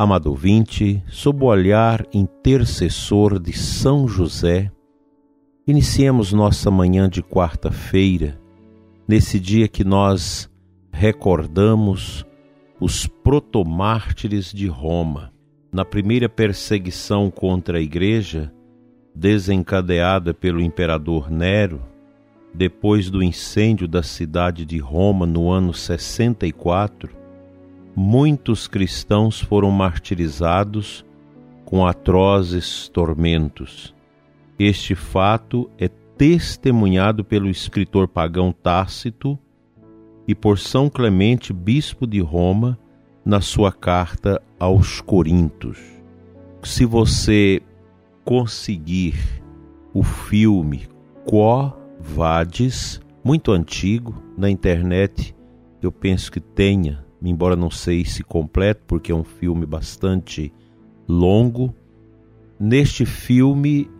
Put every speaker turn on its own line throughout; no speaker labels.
Amado ouvinte, sob o olhar intercessor de São José, iniciemos nossa manhã de quarta-feira, nesse dia que nós recordamos os protomártires de Roma. Na primeira perseguição contra a Igreja, desencadeada pelo imperador Nero, depois do incêndio da cidade de Roma no ano 64, muitos cristãos foram martirizados com atrozes tormentos. Este fato é testemunhado pelo escritor pagão Tácito e por São Clemente, bispo de Roma, na sua carta aos Coríntios. Se você conseguir o filme Quo Vadis, muito antigo, na internet, eu penso que tenha embora não sei se completo, porque é um filme bastante longo. Neste filme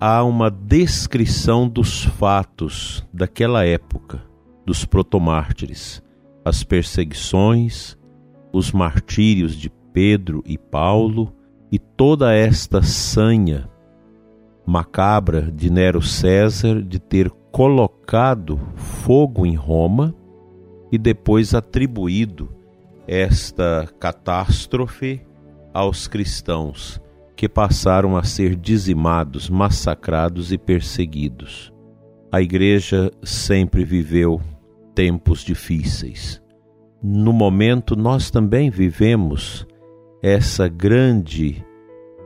há uma descrição dos fatos daquela época, dos protomártires, as perseguições, os martírios de Pedro e Paulo e toda esta sanha macabra de Nero César de ter colocado fogo em Roma e depois atribuído esta catástrofe aos cristãos que passaram a ser dizimados, massacrados e perseguidos. A igreja sempre viveu tempos difíceis. No momento, nós também vivemos essa grande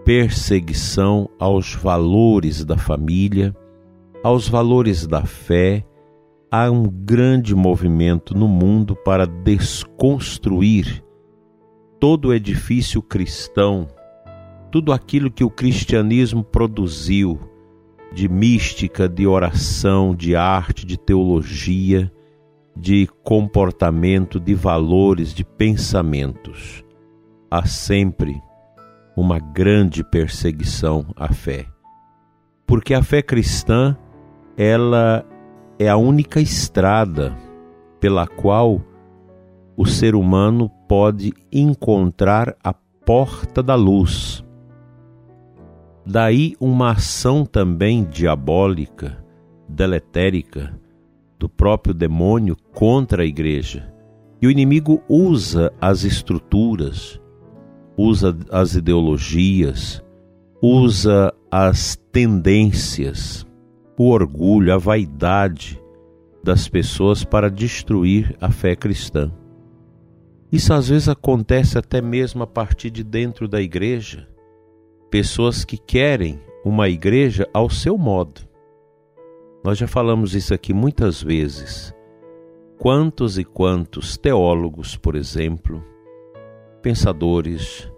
perseguição aos valores da família, aos valores da fé, há um grande movimento no mundo para desconstruir todo o edifício cristão, tudo aquilo que o cristianismo produziu de mística, de oração, de arte, de teologia, de comportamento, de valores, de pensamentos. Há sempre uma grande perseguição à fé. Porque a fé cristã, ela é a única estrada pela qual o ser humano pode encontrar a porta da luz. Daí uma ação também diabólica, deletérica, do próprio demônio contra a igreja. E o inimigo usa as estruturas, usa as ideologias, usa as tendências o orgulho, a vaidade das pessoas para destruir a fé cristã. Isso às vezes acontece até mesmo a partir de dentro da igreja. Pessoas que querem uma igreja ao seu modo. Nós já falamos isso aqui muitas vezes. Quantos e quantos teólogos, por exemplo, pensadores,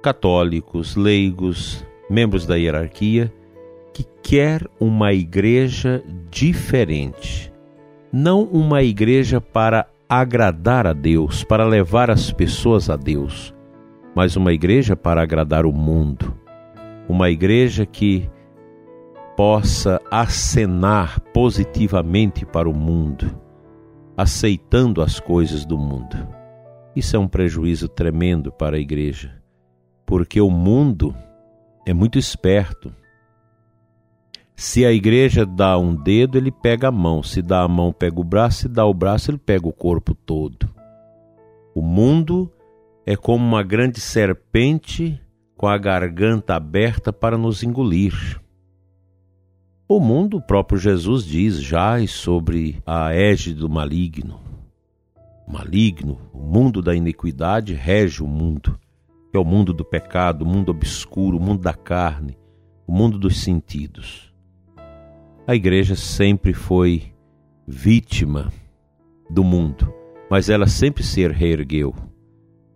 católicos, leigos, membros da hierarquia, que quer uma igreja diferente. Não uma igreja para agradar a Deus, para levar as pessoas a Deus, mas uma igreja para agradar o mundo. Uma igreja que possa acenar positivamente para o mundo, aceitando as coisas do mundo. Isso é um prejuízo tremendo para a igreja, porque o mundo é muito esperto se a igreja dá um dedo, ele pega a mão. Se dá a mão, pega o braço. Se dá o braço, ele pega o corpo todo. O mundo é como uma grande serpente com a garganta aberta para nos engolir. O mundo, o próprio Jesus diz, jaz sobre a égide do maligno. O maligno, o mundo da iniquidade, rege o mundo. É o mundo do pecado, o mundo obscuro, o mundo da carne, o mundo dos sentidos. A igreja sempre foi vítima do mundo, mas ela sempre se reergueu.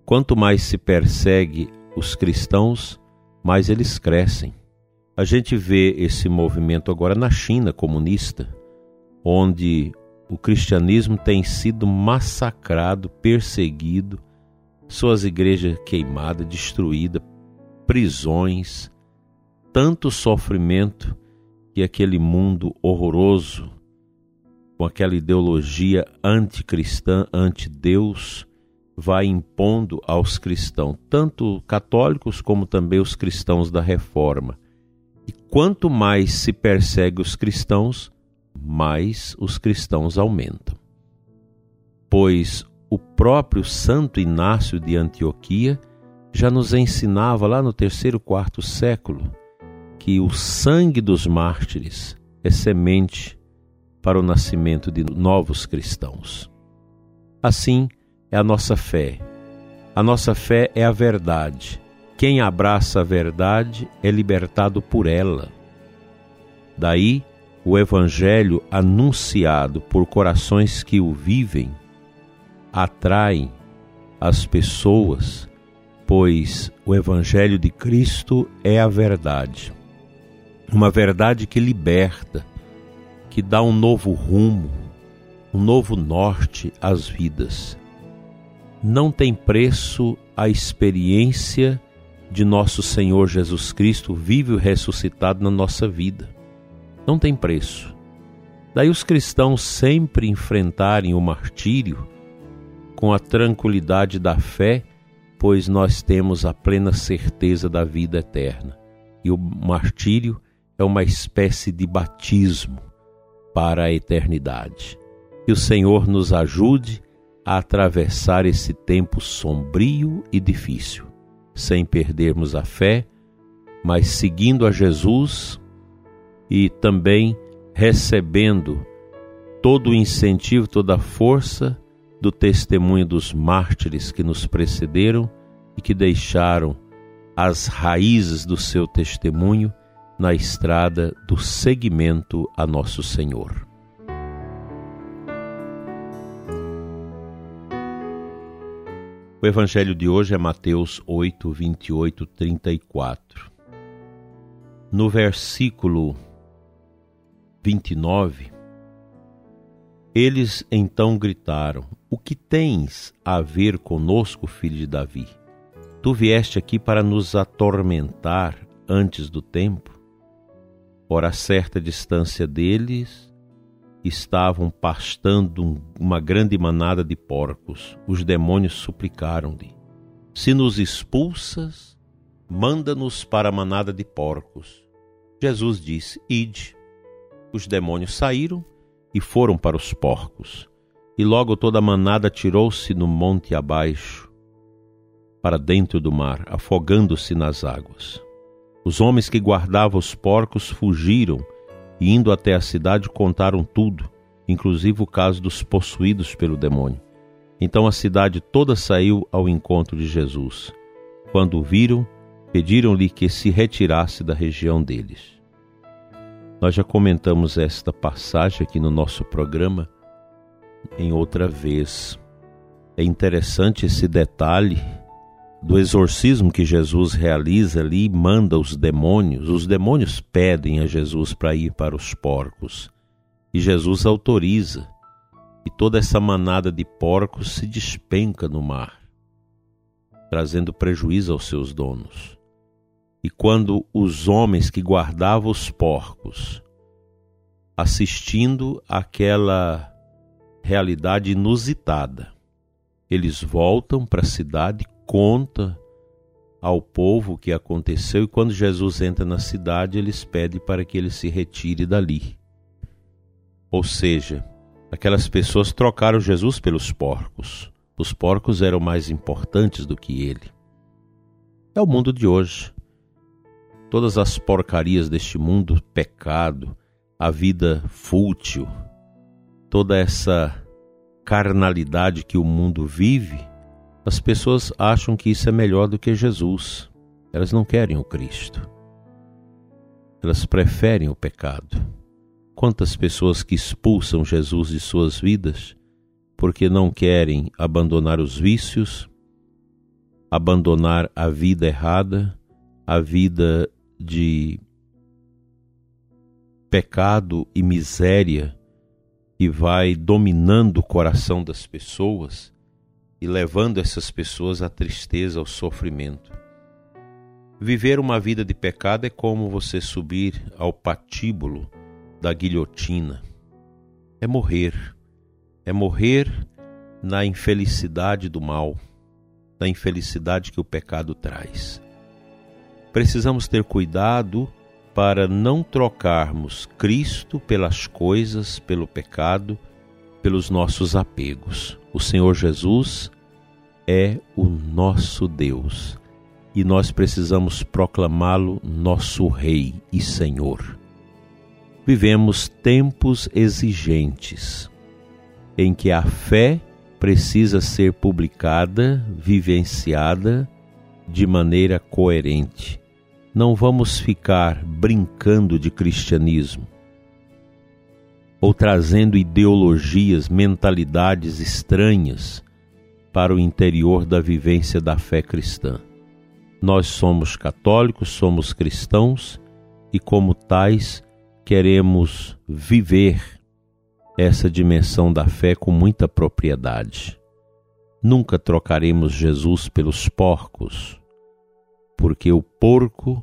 Quanto mais se persegue os cristãos, mais eles crescem. A gente vê esse movimento agora na China comunista, onde o cristianismo tem sido massacrado, perseguido, suas igrejas queimadas, destruídas, prisões, tanto sofrimento que aquele mundo horroroso, com aquela ideologia anticristã, anti-Deus, vai impondo aos cristãos, tanto católicos como também os cristãos da reforma. E quanto mais se persegue os cristãos, mais os cristãos aumentam. Pois o próprio Santo Inácio de Antioquia já nos ensinava lá no terceiro, quarto século que o sangue dos mártires é semente para o nascimento de novos cristãos. Assim é a nossa fé. A nossa fé é a verdade. Quem abraça a verdade é libertado por ela. Daí, o Evangelho anunciado por corações que o vivem atrai as pessoas, pois o Evangelho de Cristo é a verdade. Uma verdade que liberta, que dá um novo rumo, um novo norte às vidas. Não tem preço a experiência de nosso Senhor Jesus Cristo vivo e ressuscitado na nossa vida. Não tem preço. Daí os cristãos sempre enfrentarem o martírio com a tranquilidade da fé, pois nós temos a plena certeza da vida eterna. E o martírio é uma espécie de batismo para a eternidade. Que o Senhor nos ajude a atravessar esse tempo sombrio e difícil, sem perdermos a fé, mas seguindo a Jesus e também recebendo todo o incentivo, toda a força do testemunho dos mártires que nos precederam e que deixaram as raízes do seu testemunho na estrada do seguimento a Nosso Senhor. O evangelho de hoje é Mateus 8, 28, 34. No versículo 29, eles então gritaram: O que tens a ver conosco, filho de Davi? Tu vieste aqui para nos atormentar antes do tempo? Ora, a certa distância deles estavam pastando uma grande manada de porcos. Os demônios suplicaram-lhe: Se nos expulsas, manda-nos para a manada de porcos. Jesus disse: Ide. Os demônios saíram e foram para os porcos. E logo toda a manada tirou-se no monte abaixo, para dentro do mar, afogando-se nas águas. Os homens que guardavam os porcos fugiram e, indo até a cidade, contaram tudo, inclusive o caso dos possuídos pelo demônio. Então a cidade toda saiu ao encontro de Jesus. Quando o viram, pediram-lhe que se retirasse da região deles. Nós já comentamos esta passagem aqui no nosso programa em outra vez. É interessante esse detalhe do exorcismo que Jesus realiza ali, manda os demônios, os demônios pedem a Jesus para ir para os porcos. E Jesus autoriza. E toda essa manada de porcos se despenca no mar, trazendo prejuízo aos seus donos. E quando os homens que guardavam os porcos, assistindo àquela realidade inusitada, eles voltam para a cidade conta ao povo o que aconteceu e quando Jesus entra na cidade, eles pedem para que ele se retire dali. Ou seja, aquelas pessoas trocaram Jesus pelos porcos. Os porcos eram mais importantes do que ele. É o mundo de hoje. Todas as porcarias deste mundo, pecado, a vida fútil, toda essa carnalidade que o mundo vive, as pessoas acham que isso é melhor do que Jesus. Elas não querem o Cristo. Elas preferem o pecado. Quantas pessoas que expulsam Jesus de suas vidas porque não querem abandonar os vícios, abandonar a vida errada, a vida de pecado e miséria que vai dominando o coração das pessoas e levando essas pessoas à tristeza, ao sofrimento. Viver uma vida de pecado é como você subir ao patíbulo da guilhotina. É morrer. É morrer na infelicidade do mal, na infelicidade que o pecado traz. Precisamos ter cuidado para não trocarmos Cristo pelas coisas, pelo pecado, pelos nossos apegos. O Senhor Jesus é o nosso Deus e nós precisamos proclamá-lo nosso Rei e Senhor. Vivemos tempos exigentes em que a fé precisa ser publicada, vivenciada de maneira coerente. Não vamos ficar brincando de cristianismo ou trazendo ideologias, mentalidades estranhas para o interior da vivência da fé cristã. Nós somos católicos, somos cristãos e, como tais, queremos viver essa dimensão da fé com muita propriedade. Nunca trocaremos Jesus pelos porcos, porque o porco,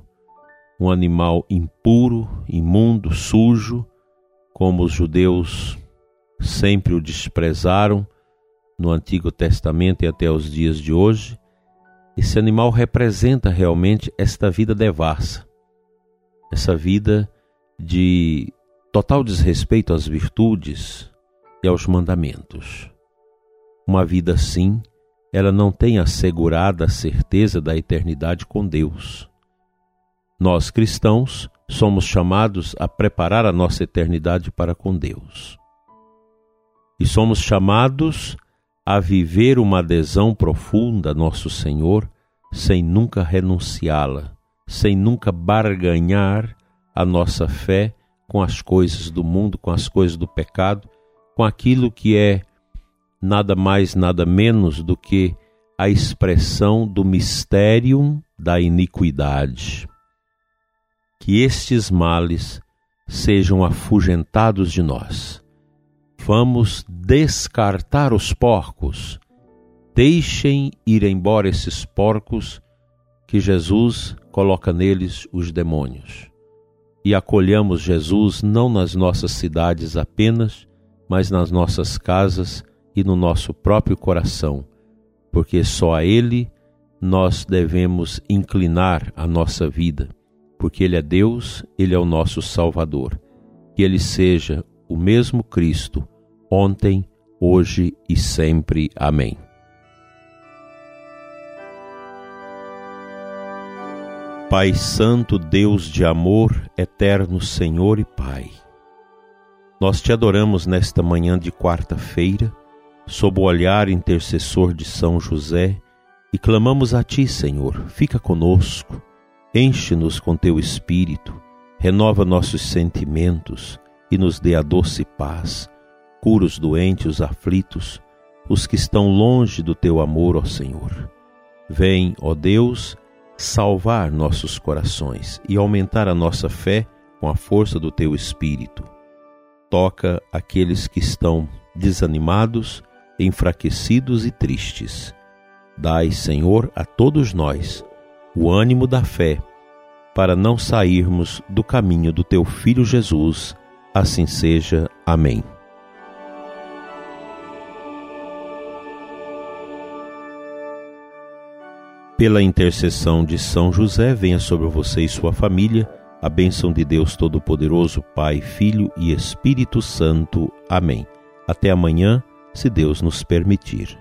um animal impuro, imundo, sujo, como os judeus sempre o desprezaram no Antigo Testamento e até os dias de hoje, esse animal representa realmente esta vida devassa, essa vida de total desrespeito às virtudes e aos mandamentos. Uma vida assim, ela não tem assegurada a certeza da eternidade com Deus. Nós cristãos somos chamados a preparar a nossa eternidade para com Deus. E somos chamados a viver uma adesão profunda a nosso Senhor sem nunca renunciá-la, sem nunca barganhar a nossa fé com as coisas do mundo, com as coisas do pecado, com aquilo que é nada mais, nada menos do que a expressão do mistério da iniquidade. Que estes males sejam afugentados de nós Vamos descartar os porcos. Deixem ir embora esses porcos que Jesus coloca neles os demônios. E acolhamos Jesus não nas nossas cidades apenas, mas nas nossas casas e no nosso próprio coração, porque só a Ele nós devemos inclinar a nossa vida, porque Ele é Deus, Ele é o nosso Salvador. Que Ele seja o mesmo Cristo ontem, hoje e sempre. Amém. Pai Santo, Deus de amor, eterno Senhor e Pai, nós te adoramos nesta manhã de quarta-feira, sob o olhar intercessor de São José, e clamamos a Ti, Senhor, fica conosco, enche-nos com Teu Espírito, renova nossos sentimentos e nos dê a doce paz Cura os doentes, os aflitos, os que estão longe do teu amor, ó Senhor. Vem, ó Deus, salvar nossos corações e aumentar a nossa fé com a força do teu Espírito. Toca aqueles que estão desanimados, enfraquecidos e tristes. Dai, Senhor, a todos nós o ânimo da fé, para não sairmos do caminho do teu Filho Jesus. Assim seja. Amém. Pela intercessão de São José, venha sobre você e sua família a bênção de Deus Todo-Poderoso, Pai, Filho e Espírito Santo. Amém. Até amanhã, se Deus nos permitir.